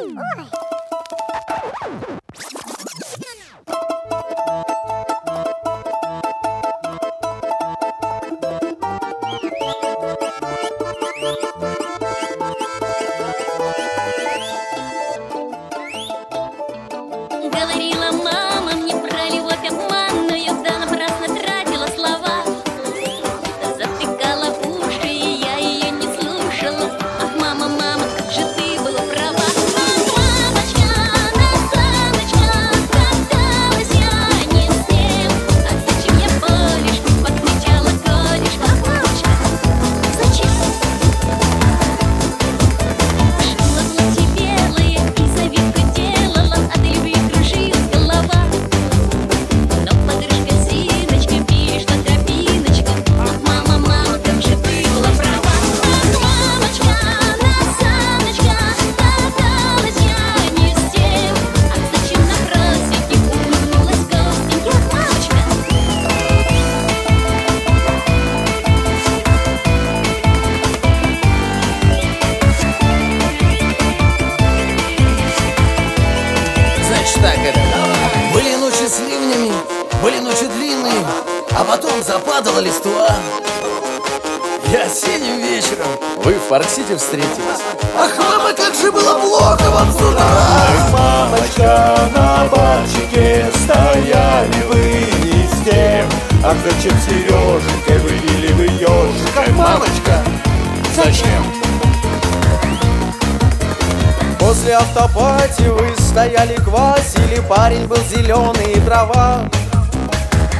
おい Это Были ночи с ливнями, были ночи длинные А потом западала листва. И осенним вечером вы в Парк-Сити встретились. Ах, мама, как же было плохо вам с утра Мамочка, на барчике стояли вы не с тем. Ах, зачем Сереженькой вылили вы ежикой Мамочка, После автопати вы стояли квасили Парень был зеленый и трава.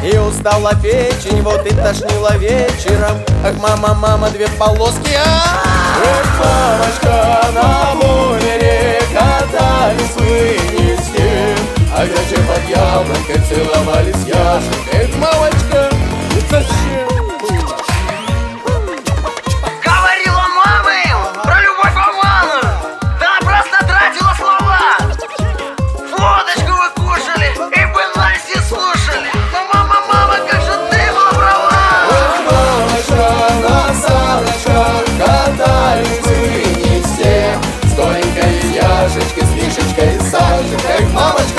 И устала печень, вот и тошнила вечером. Ах, мама, мама, две полоски а! Эх, мамочка, на бурере катались вы не с тем А зачем под яблонькой целовались яшенькой Эх, мамочка, зачем? Вы